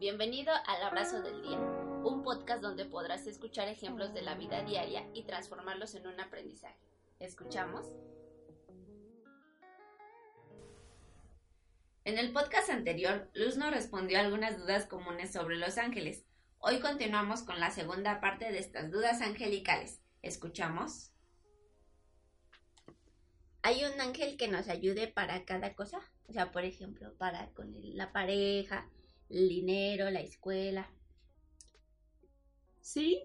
bienvenido al Abrazo del Día, un podcast donde podrás escuchar ejemplos de la vida diaria y transformarlos en un aprendizaje. ¿Escuchamos? En el podcast anterior, Luz nos respondió algunas dudas comunes sobre los ángeles. Hoy continuamos con la segunda parte de estas dudas angelicales. ¿Escuchamos? ¿Hay un ángel que nos ayude para cada cosa? O sea, por ejemplo, para con la pareja, el dinero, la escuela. Sí,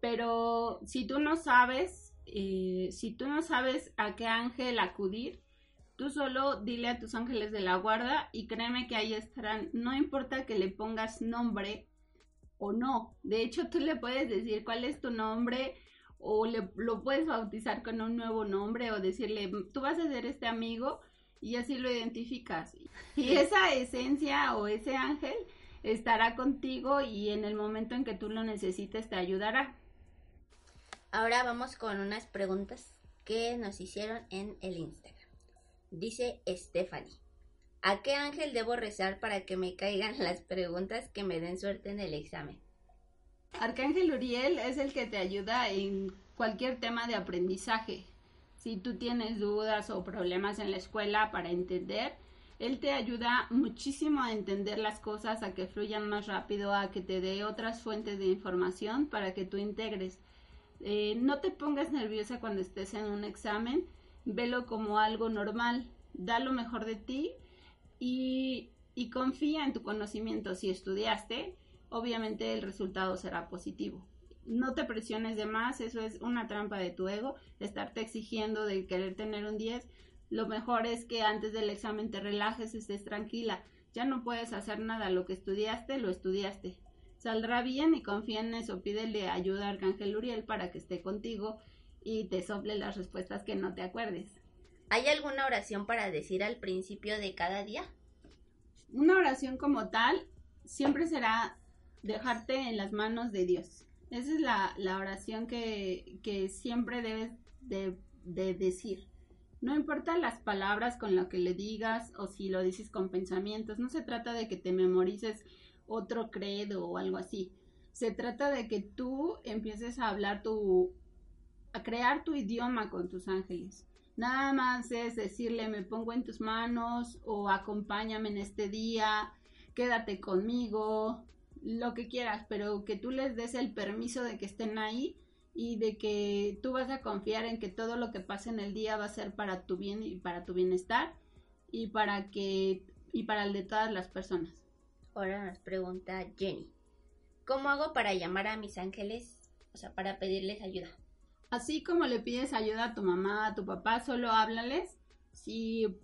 pero si tú no sabes, eh, si tú no sabes a qué ángel acudir, tú solo dile a tus ángeles de la guarda y créeme que ahí estarán. No importa que le pongas nombre o no. De hecho, tú le puedes decir cuál es tu nombre o le, lo puedes bautizar con un nuevo nombre o decirle, tú vas a ser este amigo y así lo identificas. Y esa esencia o ese ángel estará contigo y en el momento en que tú lo necesites te ayudará. Ahora vamos con unas preguntas que nos hicieron en el Instagram. Dice Stephanie, ¿a qué ángel debo rezar para que me caigan las preguntas que me den suerte en el examen? Arcángel Uriel es el que te ayuda en cualquier tema de aprendizaje. Si tú tienes dudas o problemas en la escuela para entender, él te ayuda muchísimo a entender las cosas, a que fluyan más rápido, a que te dé otras fuentes de información para que tú integres. Eh, no te pongas nerviosa cuando estés en un examen, velo como algo normal, da lo mejor de ti y, y confía en tu conocimiento. Si estudiaste, obviamente el resultado será positivo. No te presiones de más, eso es una trampa de tu ego, estarte exigiendo de querer tener un 10. Lo mejor es que antes del examen te relajes, estés tranquila. Ya no puedes hacer nada, lo que estudiaste, lo estudiaste. Saldrá bien y confía en eso, pídele ayuda a Arcángel Uriel para que esté contigo y te sople las respuestas que no te acuerdes. ¿Hay alguna oración para decir al principio de cada día? Una oración como tal siempre será dejarte en las manos de Dios. Esa es la, oración que, que, siempre debes de, de, decir. No importa las palabras con lo que le digas o si lo dices con pensamientos, no se trata de que te memorices otro credo o algo así. Se trata de que tú empieces a hablar tu, a crear tu idioma con tus ángeles. Nada más es decirle me pongo en tus manos o acompáñame en este día, quédate conmigo, lo que quieras, pero que tú les des el permiso de que estén ahí y de que tú vas a confiar en que todo lo que pase en el día va a ser para tu bien y para tu bienestar y para que y para el de todas las personas. Ahora nos pregunta Jenny, ¿cómo hago para llamar a mis ángeles, o sea, para pedirles ayuda? Así como le pides ayuda a tu mamá, a tu papá, solo háblales. Si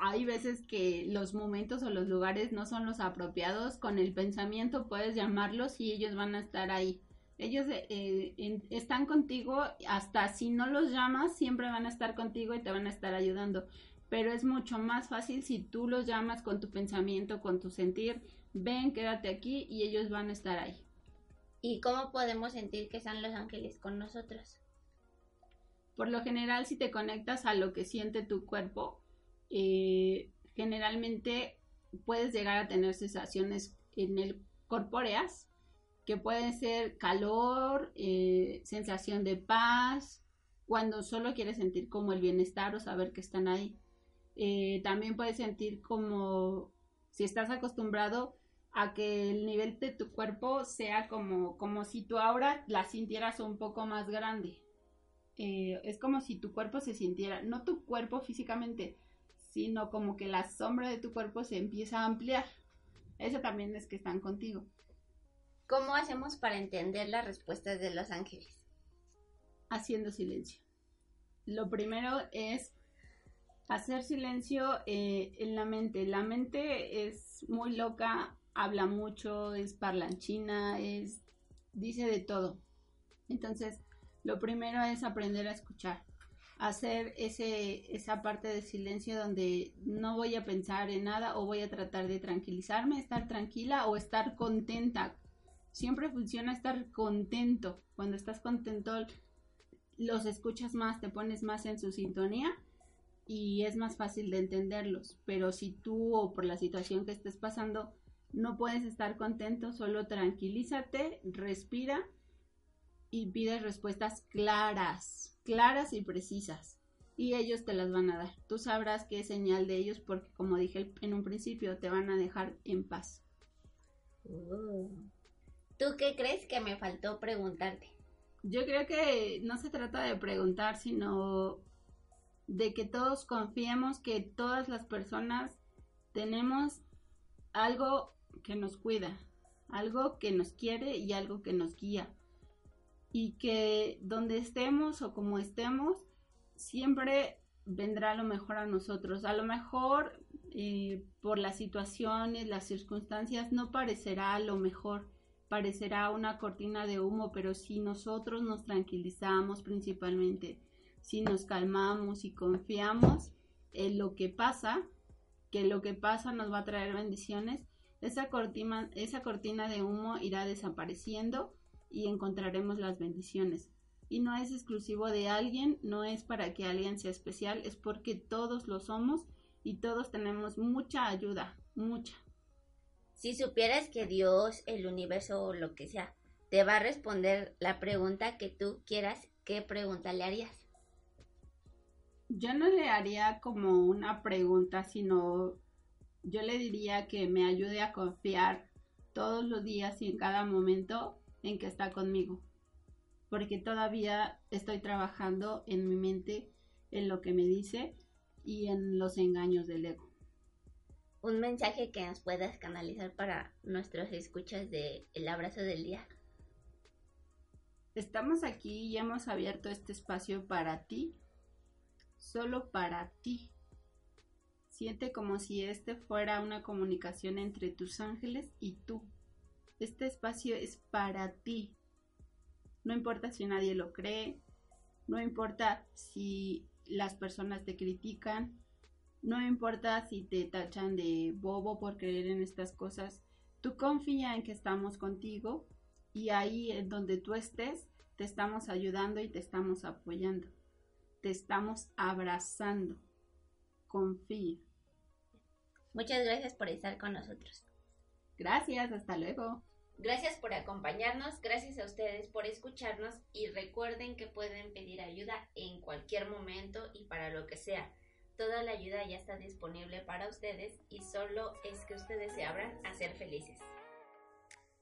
hay veces que los momentos o los lugares no son los apropiados, con el pensamiento puedes llamarlos y ellos van a estar ahí. Ellos eh, están contigo, hasta si no los llamas, siempre van a estar contigo y te van a estar ayudando. Pero es mucho más fácil si tú los llamas con tu pensamiento, con tu sentir, ven, quédate aquí y ellos van a estar ahí. ¿Y cómo podemos sentir que están los ángeles con nosotros? Por lo general, si te conectas a lo que siente tu cuerpo, eh, generalmente puedes llegar a tener sensaciones en el corpóreas que pueden ser calor, eh, sensación de paz, cuando solo quieres sentir como el bienestar o saber que están ahí. Eh, también puedes sentir como si estás acostumbrado a que el nivel de tu cuerpo sea como, como si tú ahora la sintieras un poco más grande. es como si tu cuerpo se sintiera, no tu cuerpo físicamente, sino como que la sombra de tu cuerpo se empieza a ampliar. Eso también es que están contigo. ¿Cómo hacemos para entender las respuestas de los ángeles? Haciendo silencio. Lo primero es Hacer silencio eh, en la mente. La mente es muy loca, habla mucho, es parlanchina, es dice de todo. Entonces, lo primero es aprender a escuchar, hacer ese, esa parte de silencio donde no voy a pensar en nada o voy a tratar de tranquilizarme, estar tranquila o estar contenta. Siempre funciona estar contento. Cuando estás contento, los escuchas más, te pones más en su sintonía y es más fácil de entenderlos. Pero si tú o por la situación que estés pasando no puedes estar contento, solo tranquilízate, respira y pide respuestas claras, claras y precisas. Y ellos te las van a dar. Tú sabrás qué es señal de ellos porque, como dije en un principio, te van a dejar en paz. Uh. ¿Tú qué crees que me faltó preguntarte? Yo creo que no se trata de preguntar, sino de que todos confiemos que todas las personas tenemos algo que nos cuida, algo que nos quiere y algo que nos guía. Y que donde estemos o como estemos, siempre vendrá lo mejor a nosotros. A lo mejor eh, por las situaciones, las circunstancias, no parecerá lo mejor, parecerá una cortina de humo, pero si nosotros nos tranquilizamos principalmente, si nos calmamos y confiamos en lo que pasa, que lo que pasa nos va a traer bendiciones, esa cortina, esa cortina de humo irá desapareciendo y encontraremos las bendiciones. Y no es exclusivo de alguien, no es para que alguien sea especial, es porque todos lo somos y todos tenemos mucha ayuda, mucha. Si supieras que Dios, el universo o lo que sea, te va a responder la pregunta que tú quieras, ¿qué pregunta le harías? Yo no le haría como una pregunta, sino yo le diría que me ayude a confiar todos los días y en cada momento en que está conmigo. Porque todavía estoy trabajando en mi mente, en lo que me dice y en los engaños del ego. Un mensaje que nos puedas canalizar para nuestros escuchas de El abrazo del día. Estamos aquí y hemos abierto este espacio para ti, solo para ti Siente como si este fuera una comunicación entre tus ángeles y tú. Este espacio es para ti. No importa si nadie lo cree, no importa si las personas te critican, no importa si te tachan de bobo por creer en estas cosas. Tú confía en que estamos contigo y ahí en donde tú estés te estamos ayudando y te estamos apoyando. Te estamos abrazando. Confía. Muchas gracias por estar con nosotros. Gracias, hasta luego. Gracias por acompañarnos, gracias a ustedes por escucharnos y recuerden que pueden pedir ayuda en cualquier momento y para lo que sea. Toda la ayuda ya está disponible para ustedes y solo es que ustedes se abran a ser felices.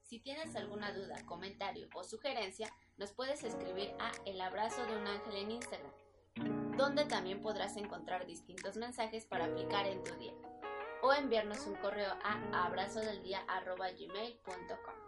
Si tienes alguna duda, comentario o sugerencia, nos puedes escribir a El Abrazo de un Ángel en Instagram, donde también podrás encontrar distintos mensajes para aplicar en tu día o enviarnos un correo a abrazodeldia.gmail.com.